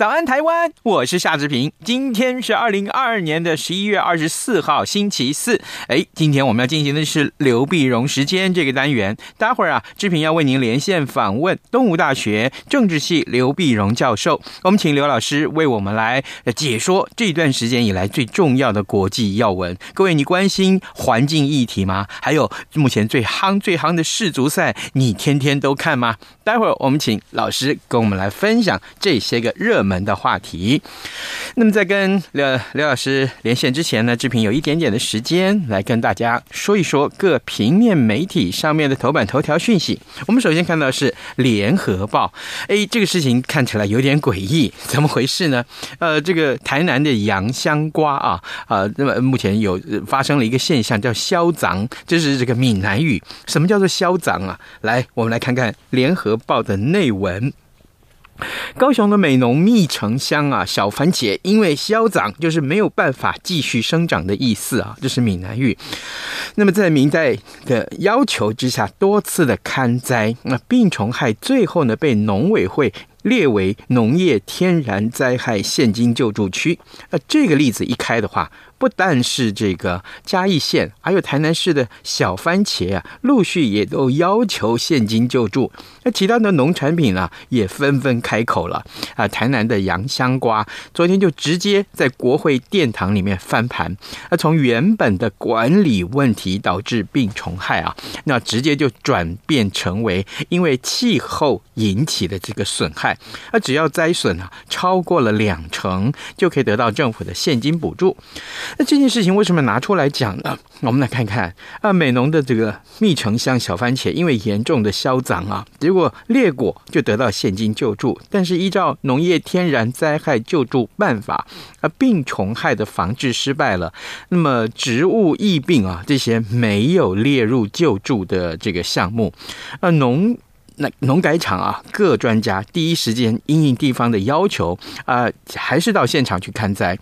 早安，台湾！我是夏志平。今天是二零二二年的十一月二十四号，星期四。哎，今天我们要进行的是刘碧荣时间这个单元。待会儿啊，志平要为您连线访问东吴大学政治系刘碧荣教授。我们请刘老师为我们来解说这段时间以来最重要的国际要闻。各位，你关心环境议题吗？还有目前最夯、最夯的世足赛，你天天都看吗？待会儿我们请老师跟我们来分享这些个热门门的话题。那么在跟刘刘老师连线之前呢，志平有一点点的时间来跟大家说一说各平面媒体上面的头版头条讯息。我们首先看到是《联合报》，哎，这个事情看起来有点诡异，怎么回事呢？呃，这个台南的洋香瓜啊，啊、呃，那么目前有发生了一个现象叫销臧，这是这个闽南语。什么叫做销臧啊？来，我们来看看《联合报》的内文。高雄的美浓蜜城乡啊，小番茄因为消长，就是没有办法继续生长的意思啊，这是闽南语。那么在民代的要求之下，多次的勘灾，那病虫害最后呢被农委会列为农业天然灾害现金救助区。那这个例子一开的话。不但是这个嘉义县，还有台南市的小番茄啊，陆续也都要求现金救助。那其他的农产品啊，也纷纷开口了啊。台南的洋香瓜昨天就直接在国会殿堂里面翻盘，那从原本的管理问题导致病虫害啊，那直接就转变成为因为气候引起的这个损害。那只要灾损啊超过了两成，就可以得到政府的现金补助。那这件事情为什么拿出来讲呢？我们来看看啊，美浓的这个蜜城乡小番茄因为严重的销臧啊，结果裂果就得到现金救助，但是依照农业天然灾害救助办法啊，病虫害的防治失败了，那么植物疫病啊这些没有列入救助的这个项目，啊农那农改场啊各专家第一时间因应地方的要求啊，还是到现场去看灾。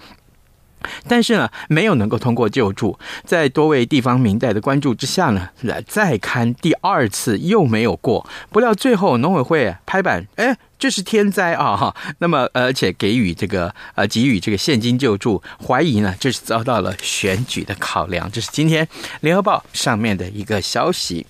但是呢，没有能够通过救助，在多位地方民代的关注之下呢，来再勘第二次又没有过。不料最后农委会拍板，哎，这是天灾啊哈。那么而且给予这个呃给予这个现金救助，怀疑呢这是遭到了选举的考量。这是今天联合报上面的一个消息。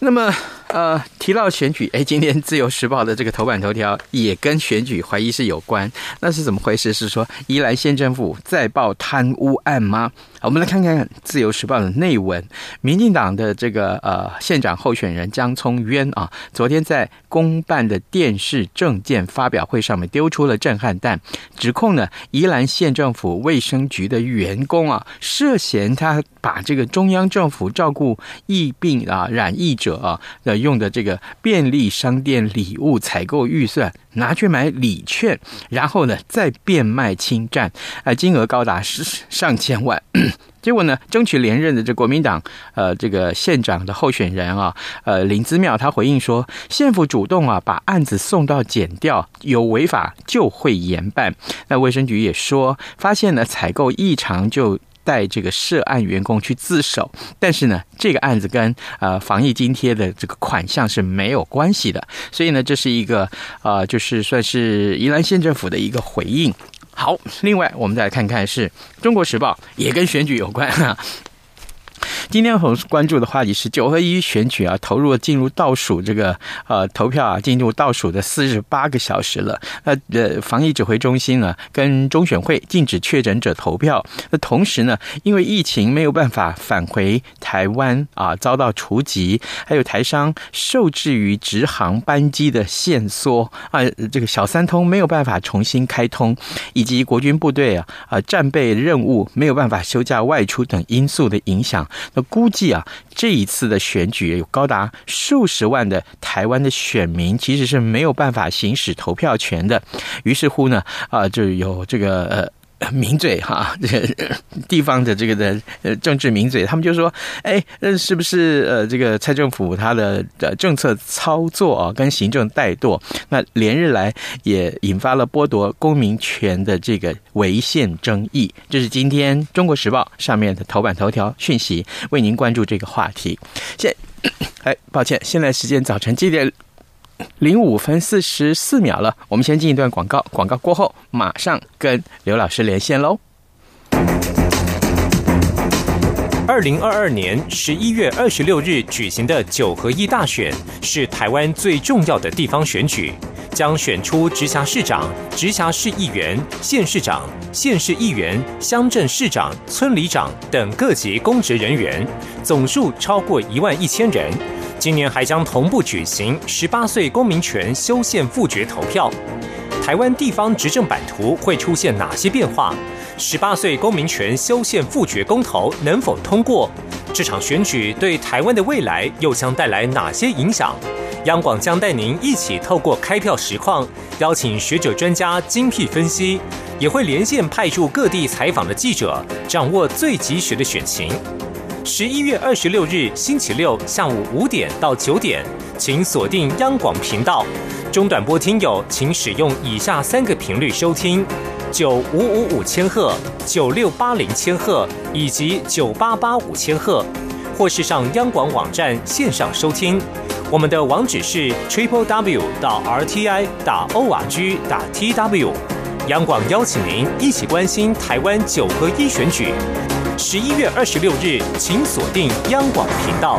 那么。呃，提到选举，哎，今天《自由时报》的这个头版头条也跟选举怀疑是有关，那是怎么回事？是说宜兰县政府再爆贪污案吗？我们来看看《自由时报》的内文。民进党的这个呃县长候选人江聪渊啊，昨天在公办的电视政见发表会上面丢出了震撼弹，指控呢宜兰县政府卫生局的员工啊，涉嫌他把这个中央政府照顾疫病啊染疫者啊的。用的这个便利商店礼物采购预算拿去买礼券，然后呢再变卖侵占，啊，金额高达是上千万。结果呢，争取连任的这国民党呃这个县长的候选人啊，呃林姿妙他回应说，县府主动啊把案子送到检调，有违法就会严办。那卫生局也说，发现呢采购异常就。带这个涉案员工去自首，但是呢，这个案子跟呃防疫津贴的这个款项是没有关系的，所以呢，这是一个呃，就是算是宜兰县政府的一个回应。好，另外我们再来看看是中国时报，也跟选举有关哈。今天我们关注的话题是九合一选举啊，投入进入倒数这个呃投票啊，进入倒数的四十八个小时了。呃呃，防疫指挥中心呢跟中选会禁止确诊者投票。那同时呢，因为疫情没有办法返回台湾啊，遭到除籍，还有台商受制于直航班机的限缩啊，这个小三通没有办法重新开通，以及国军部队啊啊战备任务没有办法休假外出等因素的影响。那估计啊，这一次的选举有高达数十万的台湾的选民其实是没有办法行使投票权的。于是乎呢，啊，就有这个呃。名嘴哈，这个地方的这个的呃政治名嘴，他们就说，哎，那，是不是呃这个蔡政府他的呃政策操作啊，跟行政怠惰，那连日来也引发了剥夺公民权的这个违宪争议。这是今天《中国时报》上面的头版头条讯息，为您关注这个话题。现，哎，抱歉，现在时间早晨几点？零五分四十四秒了，我们先进一段广告，广告过后马上跟刘老师连线喽。二零二二年十一月二十六日举行的九合一大选是台湾最重要的地方选举，将选出直辖市长、直辖市议员、县市长、县市议员、乡镇市长、村里长等各级公职人员，总数超过一万一千人。今年还将同步举行十八岁公民权修宪复决投票。台湾地方执政版图会出现哪些变化？十八岁公民权修宪复决公投能否通过？这场选举对台湾的未来又将带来哪些影响？央广将带您一起透过开票实况，邀请学者专家精辟分析，也会连线派驻各地采访的记者，掌握最及时的选情。十一月二十六日星期六下午五点到九点，请锁定央广频道。中短波听友请使用以下三个频率收听：九五五五千赫、九六八零千赫以及九八八五千赫，或是上央广网站线上收听。我们的网址是 triple w 到 r t i 打 o r g 打 t w。央广邀请您一起关心台湾九合一选举。十一月二十六日，请锁定央广频道。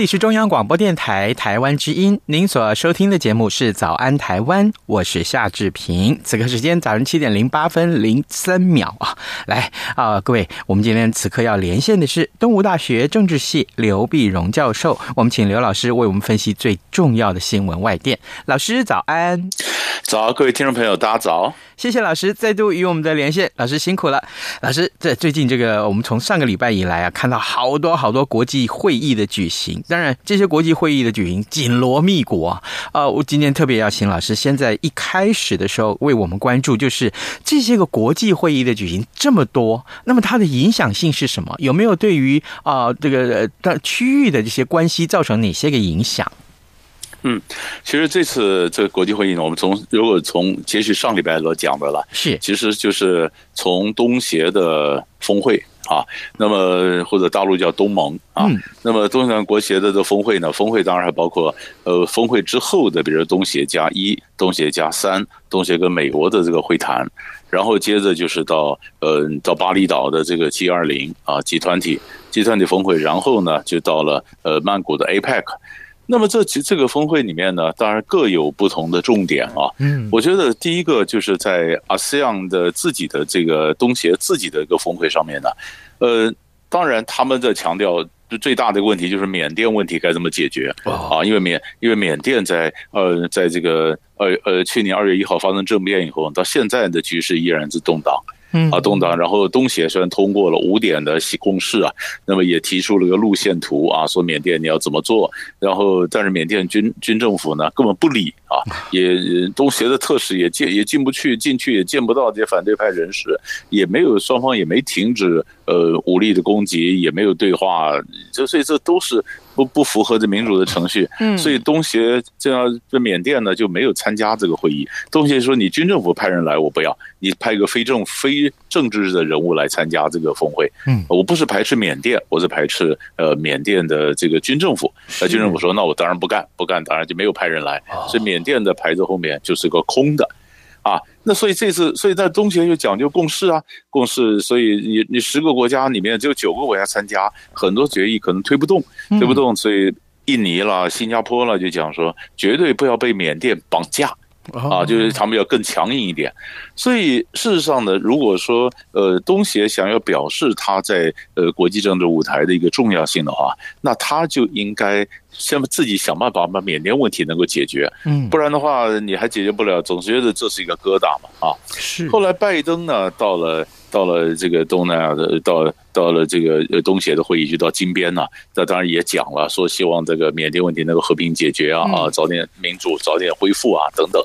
这里是中央广播电台台湾之音，您所收听的节目是《早安台湾》，我是夏志平。此刻时间早上七点零八分零三秒啊，来啊，各位，我们今天此刻要连线的是东吴大学政治系刘必荣教授，我们请刘老师为我们分析最重要的新闻外电。老师早安，早，各位听众朋友，大家早。谢谢老师再度与我们的连线，老师辛苦了。老师，在最近这个，我们从上个礼拜以来啊，看到好多好多国际会议的举行。当然，这些国际会议的举行紧锣密鼓啊。啊，我今天特别要请老师先在一开始的时候为我们关注，就是这些个国际会议的举行这么多，那么它的影响性是什么？有没有对于啊这个的区域的这些关系造成哪些个影响？嗯，其实这次这个国际会议呢，我们从如果从接续上礼拜所讲的了，是，其实就是从东协的峰会啊，那么或者大陆叫东盟啊，嗯、那么东南国协的这峰会呢，峰会当然还包括呃峰会之后的，比如东协加一、东协加三、东协跟美国的这个会谈，然后接着就是到呃到巴厘岛的这个 G 二零啊集团体集团体峰会，然后呢就到了呃曼谷的 APEC。那么这其这个峰会里面呢，当然各有不同的重点啊。嗯，我觉得第一个就是在 ASEAN 的自己的这个东协自己的一个峰会上面呢，呃，当然他们在强调最大的一个问题就是缅甸问题该怎么解决啊？因为缅因为缅甸在呃在这个呃呃去年二月一号发生政变以后，到现在的局势依然是动荡。啊，东党，然后东协虽然通过了五点的共识啊，那么也提出了个路线图啊，说缅甸你要怎么做，然后但是缅甸军军政府呢根本不理啊，也东协的特使也进也进不去，进去也见不到这些反对派人士，也没有双方也没停止呃武力的攻击，也没有对话，这所以这都是。不不符合这民主的程序，嗯，所以东协这样这缅甸呢就没有参加这个会议。东协说，你军政府派人来，我不要，你派一个非政非政治的人物来参加这个峰会，嗯，我不是排斥缅甸，我是排斥呃缅甸的这个军政府。那军政府说，那我当然不干，不干，当然就没有派人来，所以缅甸的牌子后面就是个空的。啊，那所以这次，所以在中学就讲究共识啊，共识。所以你你十个国家里面只有九个国家参加，很多决议可能推不动，推不动。所以印尼啦、新加坡啦就讲说，绝对不要被缅甸绑架。啊，就是他们要更强硬一点，所以事实上呢，如果说呃东协想要表示他在呃国际政治舞台的一个重要性的话，那他就应该先自己想办法把缅甸问题能够解决，嗯，不然的话你还解决不了，总觉得这是一个疙瘩嘛，啊，是。后来拜登呢到了。到了这个东南亚的，到到了这个呃东协的会议，就到金边呐，那当然也讲了，说希望这个缅甸问题能够和平解决啊，啊，早点民主，早点恢复啊，等等。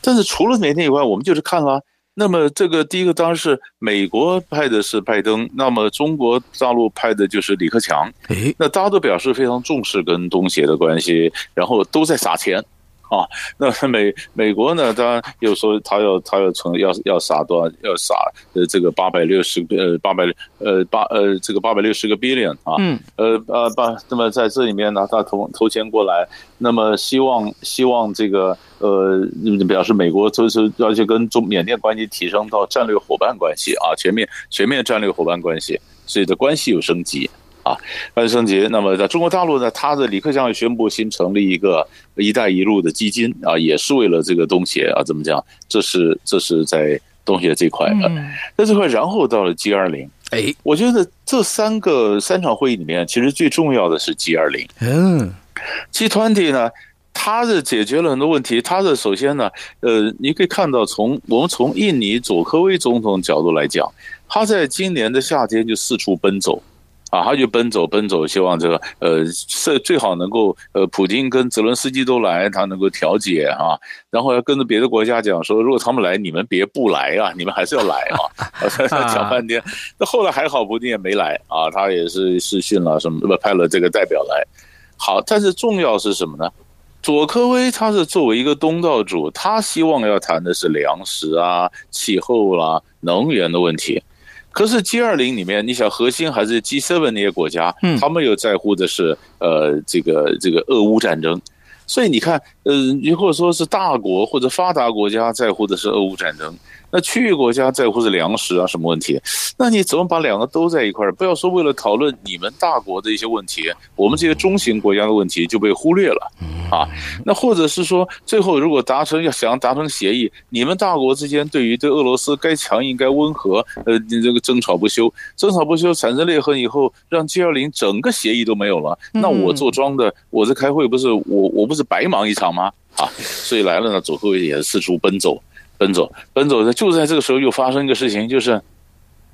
但是除了缅甸以外，我们就是看了，那么这个第一个当然是美国派的是拜登，那么中国大陆派的就是李克强，诶，那大家都表示非常重视跟东协的关系，然后都在撒钱。啊，那美美国呢？当然又说他要他要成要要撒多少要撒呃这个八百六十呃八百呃八呃这个八百六十个 billion 啊，嗯呃呃把那么在这里面呢，他投投钱过来，那么希望希望这个呃表示美国就是要去跟中缅甸关系提升到战略伙伴关系啊，全面全面战略伙伴关系，所以的关系有升级。啊，关系升级。那么在中国大陆呢，他的李克强也宣布新成立一个“一带一路”的基金啊，也是为了这个东协啊，怎么讲？这是这是在东协这块啊，在这块，然后到了 G 二零。哎，我觉得这三个三场会议里面，其实最重要的是 G 二零。嗯，G twenty 呢，它的解决了很多问题。它的首先呢，呃，你可以看到从我们从印尼佐科威总统角度来讲，他在今年的夏天就四处奔走。啊，他就奔走奔走，希望这个呃，是最好能够呃，普京跟泽伦斯基都来，他能够调解啊，然后要跟着别的国家讲说，如果他们来，你们别不来啊，你们还是要来啊，讲半天。那后来还好，普京也没来啊，他也是视讯了什么，不派了这个代表来。好，但是重要是什么呢？佐科威他是作为一个东道主，他希望要谈的是粮食啊、气候啦、能源的问题。可是 G 二零里面，你想核心还是 G seven 那些国家，嗯，他们又在乎的是呃这个这个俄乌战争，所以你看，呃，你或者说是大国或者发达国家在乎的是俄乌战争。那区域国家在乎是粮食啊，什么问题？那你怎么把两个都在一块儿？不要说为了讨论你们大国的一些问题，我们这些中型国家的问题就被忽略了啊。那或者是说，最后如果达成要想要达成协议，你们大国之间对于对俄罗斯该强硬该温和，呃，你这个争吵不休，争吵不休产生裂痕以后，让 G 二零整个协议都没有了，那我做庄的，我这开会不是我我不是白忙一场吗？啊，所以来了呢，佐科威也是四处奔走。奔走，奔走的，就在这个时候又发生一个事情，就是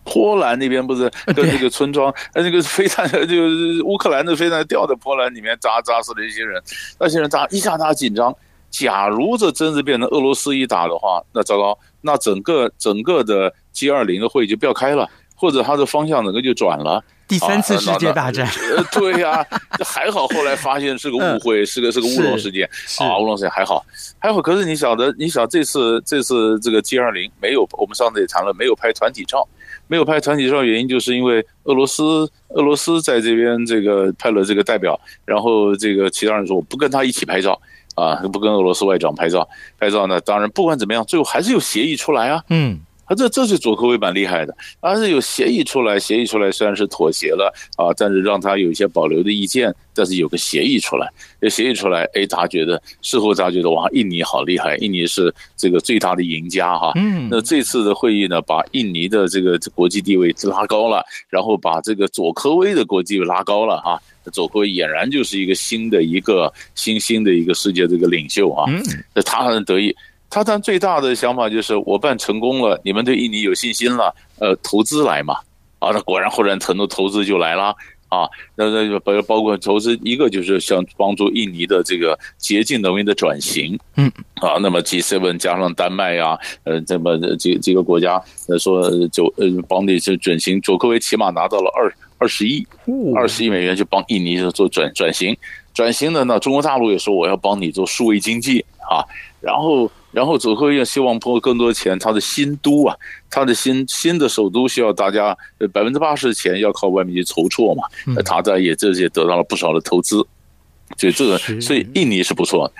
波兰那边不是 跟这个村庄，呃，那个飞弹，就乌克兰的飞弹掉在波兰里面砸砸死了一些人，那些人砸一下大紧张。假如这真是变成俄罗斯一打的话，那糟糕，那整个整个的 G 二零的会议就不要开了，或者它的方向整个就转了。第三次世界大战，呃，对呀、还好，后来发现是个误会，是个是个乌龙事件啊，乌龙事件还好，还好。可是你晓得，你晓这次这次这个 G 二零没有，我们上次也谈了，没有拍团体照，没有拍团体照，原因就是因为俄罗斯俄罗斯在这边这个派了这个代表，然后这个其他人说我不跟他一起拍照啊，不跟俄罗斯外长拍照，拍照呢，当然不管怎么样，最后还是有协议出来啊，嗯。啊，这这是佐科威蛮厉害的，而是有协议出来，协议出来虽然是妥协了啊，但是让他有一些保留的意见，但是有个协议出来，有协议出来，哎，他觉得事后他觉得哇，印尼好厉害，印尼是这个最大的赢家哈。嗯，那这次的会议呢，把印尼的这个国际地位拉高了，然后把这个佐科威的国际拉高了哈。佐科威俨然就是一个新的一个新兴的一个世界这个领袖啊。嗯，那他很得意。他当最大的想法就是我办成功了，你们对印尼有信心了，呃，投资来嘛，啊，那果然后来很多投资就来了。啊，那那包包括投资一个就是想帮助印尼的这个洁净能源的转型，嗯，啊，那么 G7 加上丹麦呀，呃，这么几几个国家说就呃帮你这转型，佐科维起码拿到了二。二十亿，二十亿美元就帮印尼做转转型。转型的呢，中国大陆也说我要帮你做数位经济。啊，然后然后佐科也希望拨更多钱，他的新都啊，他的新新的首都需要大家百分之八十的钱要靠外面去筹措嘛，他在也这些得到了不少的投资，所以这个所以印尼是不错，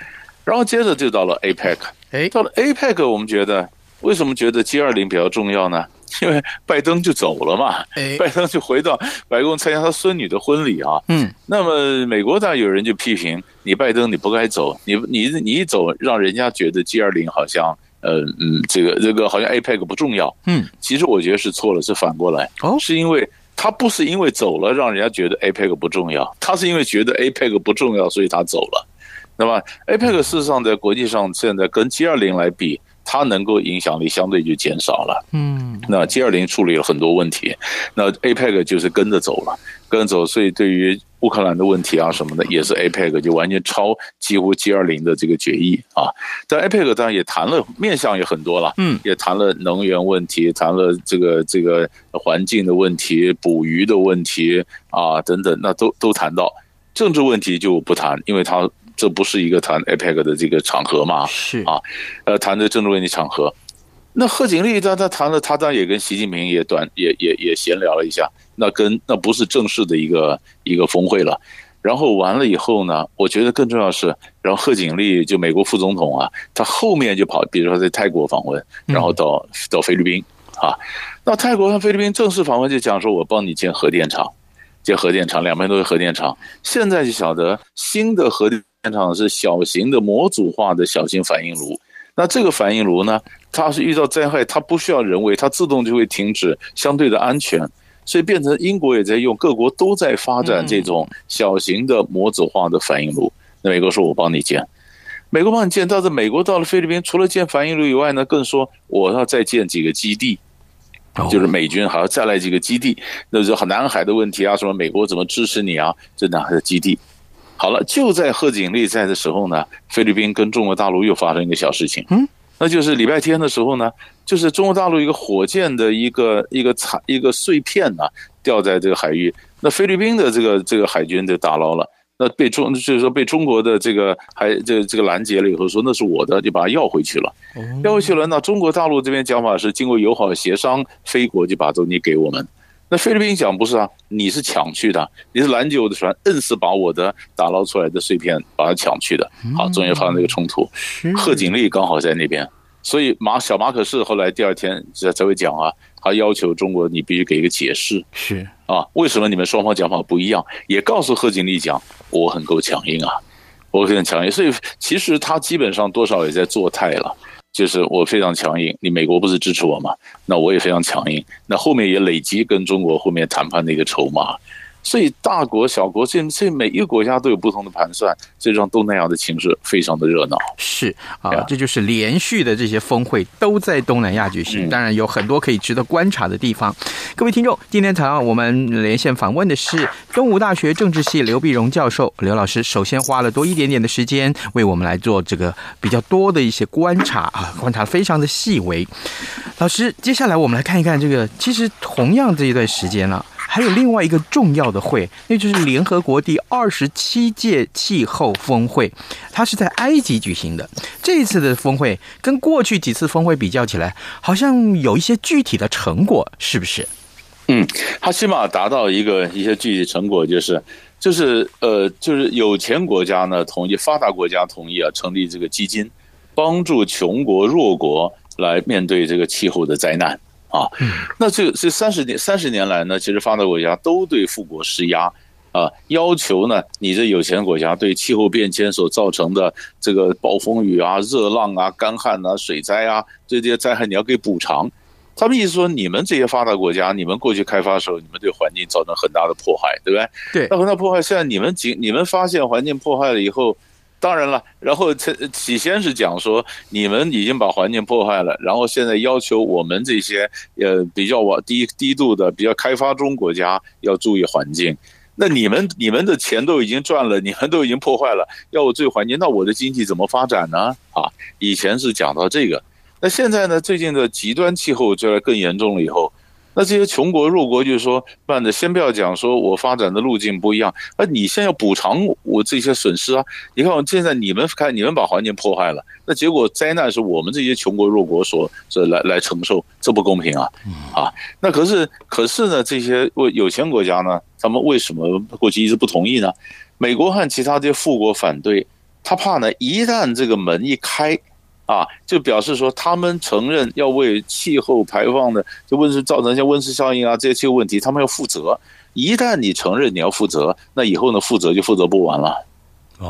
然后接着就到了 APEC，哎，到了 APEC 我们觉得为什么觉得 G 二零比较重要呢？因为拜登就走了嘛，拜登就回到白宫参加他孙女的婚礼啊。嗯，那么美国当然有人就批评你拜登你不该走，你你你一走让人家觉得 G 二零好像呃嗯这个这个好像 APEC 不重要。嗯，其实我觉得是错了，是反过来。哦，是因为他不是因为走了让人家觉得 APEC 不重要，他是因为觉得 APEC 不重要所以他走了。那么 APEC 事实上在国际上现在跟 G 二零来比。它能够影响力相对就减少了，嗯，那 G 二零处理了很多问题，那 APEC 就是跟着走了，跟着走，所以对于乌克兰的问题啊什么的，也是 APEC 就完全超几乎 G 二零的这个决议啊。但 APEC 当然也谈了面向也很多了，嗯，也谈了能源问题，谈了这个这个环境的问题、捕鱼的问题啊等等，那都都谈到政治问题就不谈，因为它。这不是一个谈 APEC 的这个场合嘛？是啊，呃，谈的政治问题场合。那贺锦丽他他谈了，他当然也跟习近平也短也也也闲聊了一下。那跟那不是正式的一个一个峰会了。然后完了以后呢，我觉得更重要是，然后贺锦丽就美国副总统啊，他后面就跑，比如说在泰国访问，然后到到菲律宾啊。那泰国和菲律宾正式访问就讲说，我帮你建核电厂，建核电厂，两边都是核电厂。现在就晓得新的核电。电厂是小型的模组化的小型反应炉，那这个反应炉呢，它是遇到灾害，它不需要人为，它自动就会停止，相对的安全，所以变成英国也在用，各国都在发展这种小型的模组化的反应炉。那美国说我帮你建，美国帮你建，但是美国到了菲律宾，除了建反应炉以外呢，更说我要再建几个基地，就是美军还要再来几个基地，那是南海的问题啊，什么美国怎么支持你啊？这南海的基地。好了，就在贺锦丽在的时候呢，菲律宾跟中国大陆又发生一个小事情，嗯，那就是礼拜天的时候呢，就是中国大陆一个火箭的一个一个残一个碎片呢、啊、掉在这个海域，那菲律宾的这个这个海军就打捞了，那被中就是说被中国的这个还这、这个拦截了以后说那是我的，就把它要回去了，要回去了，那中国大陆这边讲法是经过友好协商，菲国就把东西给我们。那菲律宾讲不是啊，你是抢去的，你是拦截我的船，硬是把我的打捞出来的碎片把它抢去的。好，终于发生这个冲突。贺锦丽刚好在那边，所以马小马可是后来第二天才才会讲啊，他要求中国你必须给一个解释。是啊，为什么你们双方讲法不一样？也告诉贺锦丽讲，我很够强硬啊，我很强硬。所以其实他基本上多少也在做态了。就是我非常强硬，你美国不是支持我吗？那我也非常强硬，那后面也累积跟中国后面谈判的一个筹码。所以大国小国，这这每一个国家都有不同的盘算，这让东南亚的情势非常的热闹。是啊，这就是连续的这些峰会都在东南亚举行，当然有很多可以值得观察的地方。各位听众，今天早上我们连线访问的是东吴大学政治系刘碧荣教授，刘老师首先花了多一点点的时间为我们来做这个比较多的一些观察啊，观察非常的细微。老师，接下来我们来看一看这个，其实同样这一段时间了。还有另外一个重要的会，那就是联合国第二十七届气候峰会，它是在埃及举行的。这一次的峰会跟过去几次峰会比较起来，好像有一些具体的成果，是不是？嗯，它起码达到一个一些具体成果，就是就是呃，就是有钱国家呢同意，发达国家同意啊，成立这个基金，帮助穷国弱国来面对这个气候的灾难。啊，那这这三十年三十年来呢，其实发达国家都对富国施压啊，要求呢，你这有钱国家对气候变迁所造成的这个暴风雨啊、热浪啊、干旱啊、水灾啊这些灾害，你要给补偿。他们意思说，你们这些发达国家，你们过去开发的时候，你们对环境造成很大的破坏，对不对？对，那很大破坏，现在你们仅你们发现环境破坏了以后。当然了，然后起先是讲说，你们已经把环境破坏了，然后现在要求我们这些呃比较往低低度的、比较开发中国家要注意环境。那你们你们的钱都已经赚了，你们都已经破坏了，要我注意环境，那我的经济怎么发展呢？啊，以前是讲到这个，那现在呢，最近的极端气候就来更严重了以后，那这些穷国弱国就是说，办的先不要讲说我发展的路径不一样，那你现在要补偿我这些损失啊！你看，我现在你们看你们把环境破坏了，那结果灾难是我们这些穷国弱国所这来来承受，这不公平啊！啊，那可是可是呢，这些为有钱国家呢，他们为什么过去一直不同意呢？美国和其他这些富国反对，他怕呢，一旦这个门一开。啊，就表示说他们承认要为气候排放的就温室造成一些温室效应啊，这些气候问题，他们要负责。一旦你承认你要负责，那以后呢，负责就负责不完了。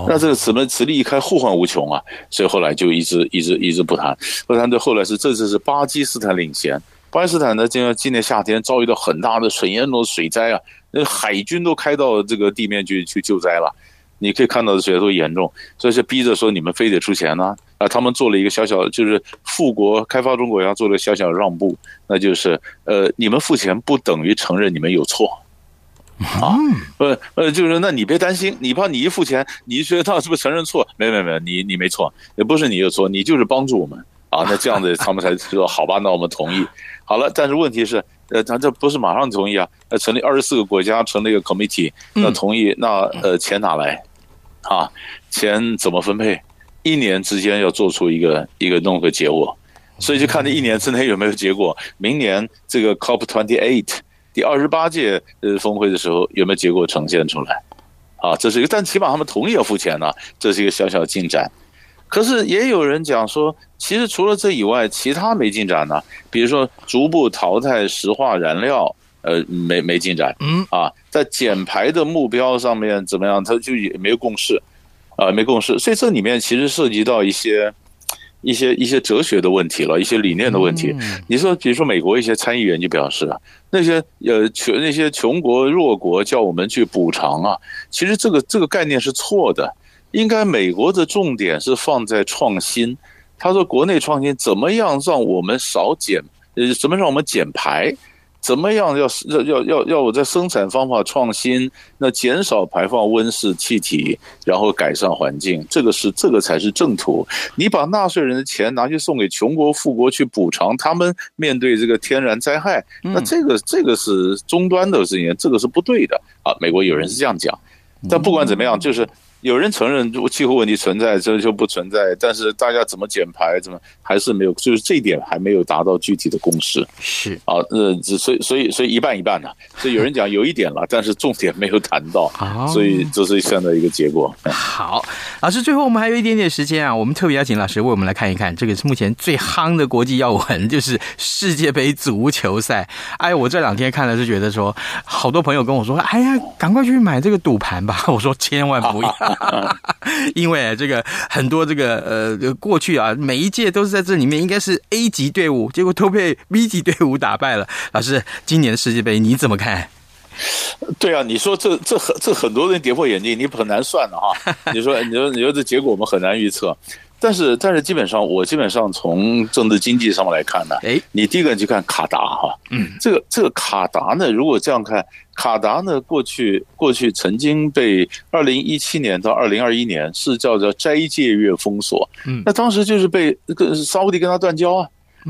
那这个此门此例一开，后患无穷啊。所以后来就一直一直一直不谈，不谈。到后来是这次是巴基斯坦领先，巴基斯坦呢，今今年夏天遭遇到很大的很严重的水灾啊，那海军都开到这个地面去去救灾了。你可以看到的水多严重，所以是逼着说你们非得出钱呢。啊，他们做了一个小小，就是富国开发中国家做了小小让步，那就是呃，你们付钱不等于承认你们有错，啊，呃呃，就是那你别担心，你怕你一付钱，你一觉得他是不是承认错？没没没，你你没错，也不是你有错，你就是帮助我们啊。那这样子 他们才说好吧，那我们同意。好了，但是问题是，呃，咱这不是马上同意啊？呃，成立二十四个国家成立一个 committee，那同意，那呃，钱哪来？啊，钱怎么分配？一年之间要做出一个一个弄个结果，所以就看这一年之内有没有结果。明年这个 COP twenty eight 第二十八届呃峰会的时候有没有结果呈现出来？啊，这是一个，但起码他们同意要付钱呢，这是一个小小的进展。可是也有人讲说，其实除了这以外，其他没进展呢。比如说逐步淘汰石化燃料，呃，没没进展。嗯，啊，在减排的目标上面怎么样？他就也没有共识。啊，没共识，所以这里面其实涉及到一些、一些、一些哲学的问题了，一些理念的问题。你说，比如说美国一些参议员就表示啊，那些呃穷那些穷国弱国叫我们去补偿啊，其实这个这个概念是错的，应该美国的重点是放在创新。他说，国内创新怎么样让我们少减，呃，怎么让我们减排？怎么样要要要要要我在生产方法创新，那减少排放温室气体，然后改善环境，这个是这个才是正途。你把纳税人的钱拿去送给穷国富国去补偿他们面对这个天然灾害，那这个这个是终端的事情，这个是不对的啊。美国有人是这样讲，但不管怎么样，就是。有人承认气候问题存在，这就不存在。但是大家怎么减排，怎么还是没有，就是这一点还没有达到具体的共识。是啊，呃，所以所以所以一半一半呢。所以有人讲有一点了，但是重点没有谈到，所以这是现在一个结果。好，老师，最后我们还有一点点时间啊，我们特别邀请老师为我们来看一看，这个是目前最夯的国际要闻，就是世界杯足球赛。哎，我这两天看了是觉得说，好多朋友跟我说，哎呀，赶快去买这个赌盘吧。我说千万不要。因为这个很多这个呃过去啊，每一届都是在这里面应该是 A 级队伍，结果都被 B 级队伍打败了。老师，今年的世界杯你怎么看？对啊，你说这这很这很多人跌破眼镜，你很难算的哈。你说你说你说这结果我们很难预测。但是，但是基本上，我基本上从政治经济上面来看呢，哎，你第一个你去看卡达哈，嗯，这个这个卡达呢，如果这样看，卡达呢，过去过去曾经被二零一七年到二零二一年是叫做斋戒月封锁，嗯，那当时就是被那个沙乌地跟他断交啊，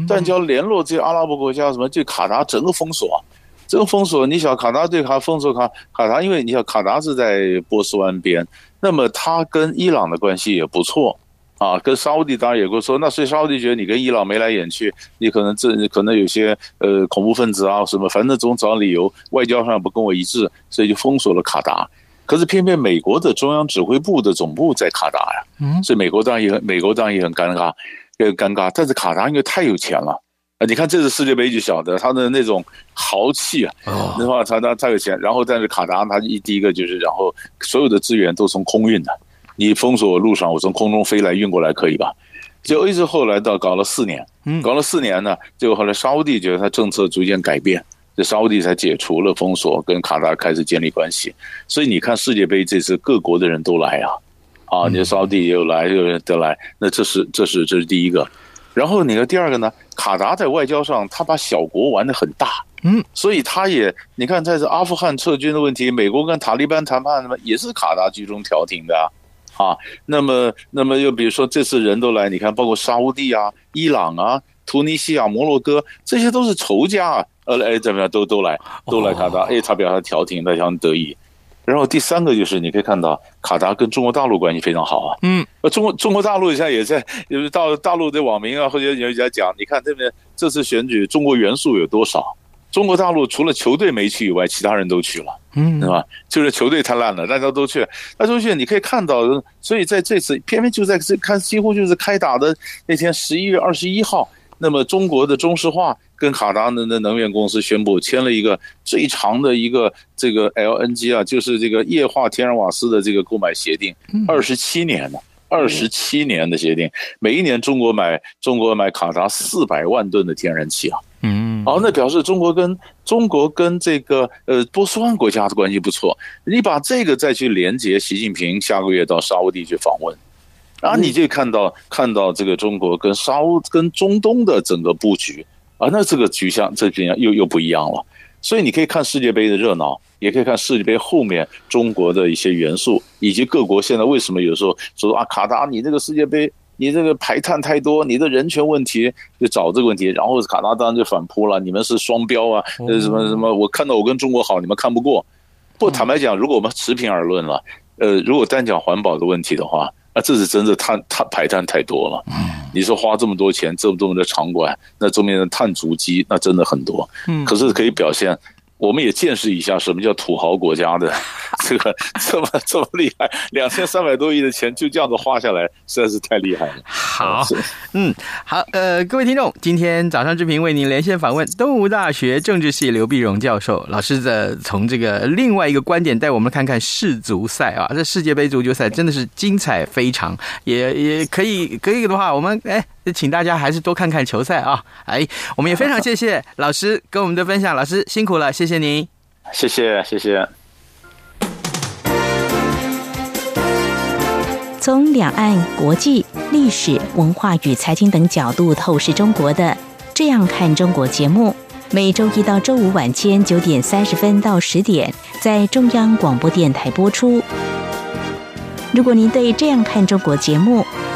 断交联络这些阿拉伯国家什么，就卡达整个封锁，啊。这个封锁，你想卡达对卡封锁卡卡达，因为你想卡达是在波斯湾边，那么他跟伊朗的关系也不错。啊，跟沙乌地当然也会说，那所以沙乌地觉得你跟伊朗眉来眼去，你可能这可能有些呃恐怖分子啊什么，反正总找理由，外交上不跟我一致，所以就封锁了卡达。可是偏偏美国的中央指挥部的总部在卡达呀，嗯，所以美国当然也很美国当然也很尴尬，也很尴尬。但是卡达因为太有钱了啊，你看这次世界杯就晓得他的那种豪气啊，那话他他太有钱，然后但是卡达他一第一个就是，然后所有的资源都从空运的。你封锁我路上，我从空中飞来运过来可以吧？就一直后来到搞了四年，搞了四年呢，结果后来沙乌地觉得他政策逐渐改变，这沙乌地才解除了封锁，跟卡达开始建立关系。所以你看世界杯这次各国的人都来啊，啊，你沙乌地也有来，有人都来，那这是这是这是第一个。然后你看第二个呢，卡达在外交上他把小国玩得很大，嗯，所以他也你看在这阿富汗撤军的问题，美国跟塔利班谈判，什么也是卡达居中调停的啊。啊，那么，那么又比如说，这次人都来，你看，包括沙乌地啊、伊朗啊、突尼西亚、摩洛哥，这些都是仇家啊，呃，哎，怎么样，都都来，都来卡达，哎，他表示调停，他想得意。然后第三个就是你可以看到，卡达跟中国大陆关系非常好啊。嗯，呃，中国中国大陆现在也在，就是到大陆的网民啊，或者有人在讲，你看这边这次选举，中国元素有多少？中国大陆除了球队没去以外，其他人都去了，嗯，对吧？就是球队太烂了，大家都去，大家都去。你可以看到，所以在这次偏偏就在这看，几乎就是开打的那天，十一月二十一号，那么中国的中石化跟卡达的能源公司宣布签了一个最长的一个这个 LNG 啊，就是这个液化天然瓦斯的这个购买协定，二十七年了，二十七年的协定，每一年中国买中国买卡达四百万吨的天然气啊。嗯，好，那表示中国跟中国跟这个呃波斯湾国家的关系不错。你把这个再去连接，习近平下个月到沙乌地去访问，然后你就看到看到这个中国跟沙乌跟中东的整个布局啊，那这个局象这边又又不一样了。所以你可以看世界杯的热闹，也可以看世界杯后面中国的一些元素，以及各国现在为什么有时候说啊卡达你这个世界杯。你这个排碳太多，你的人权问题就找这个问题，然后卡达当然就反扑了。你们是双标啊，呃，什么什么？我看到我跟中国好，你们看不过。不坦白讲，如果我们持平而论了，呃，如果单讲环保的问题的话，那这是真的碳碳排碳太多了。你说花这么多钱，这么多的场馆，那中间的碳足迹那真的很多。可是可以表现。我们也见识一下什么叫土豪国家的 这个这么这么厉害，两千三百多亿的钱就这样子花下来，实在是太厉害了。好，嗯，好，呃，各位听众，今天早上之平为您连线访问东吴大学政治系刘碧荣教授，老师的从这个另外一个观点带我们看看世足赛啊，这世界杯足球赛真的是精彩非常，也也可以可以的话，我们哎。请大家还是多看看球赛啊！哎，我们也非常谢谢老师跟我们的分享，老师辛苦了，谢谢您，谢谢谢谢。从两岸、国际、历史文化与财经等角度透视中国的《这样看中国》节目，每周一到周五晚间九点三十分到十点在中央广播电台播出。如果您对《这样看中国》节目，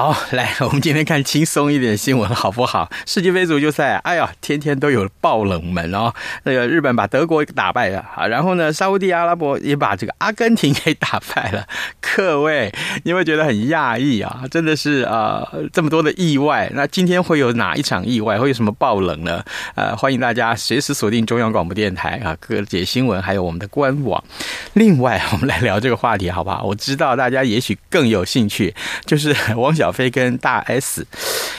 好，来，我们今天看轻松一点新闻，好不好？世界杯足球赛，哎呀，天天都有爆冷门哦。那个日本把德国打败了啊，然后呢，沙乌地阿拉伯也把这个阿根廷给打败了。各位，你会觉得很讶异啊？真的是啊、呃，这么多的意外。那今天会有哪一场意外？会有什么爆冷呢？呃，欢迎大家随时锁定中央广播电台啊，各节新闻还有我们的官网。另外，我们来聊这个话题，好不好？我知道大家也许更有兴趣，就是王小飞跟大 S，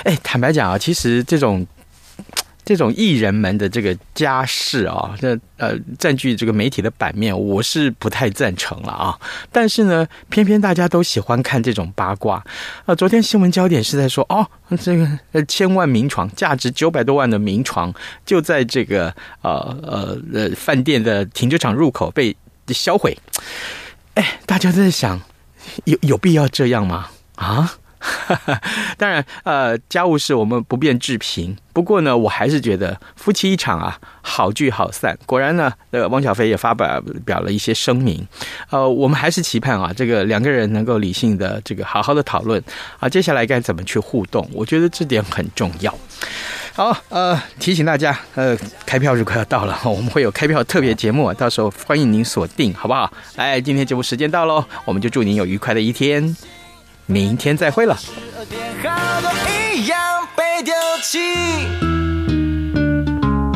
哎，坦白讲啊，其实这种这种艺人们的这个家事啊，这呃占据这个媒体的版面，我是不太赞成了啊。但是呢，偏偏大家都喜欢看这种八卦啊。昨天新闻焦点是在说，哦，这个千万名床，价值九百多万的名床，就在这个呃呃呃饭店的停车场入口被销毁。哎，大家都在想，有有必要这样吗？啊？当然，呃，家务事我们不便置评。不过呢，我还是觉得夫妻一场啊，好聚好散。果然呢，呃，汪小菲也发表表了一些声明。呃，我们还是期盼啊，这个两个人能够理性的这个好好的讨论啊，接下来该怎么去互动？我觉得这点很重要。好，呃，提醒大家，呃，开票日快要到了，我们会有开票特别节目，到时候欢迎您锁定，好不好？来，今天节目时间到喽，我们就祝您有愉快的一天。明天再会了。十二点都一样被丢弃。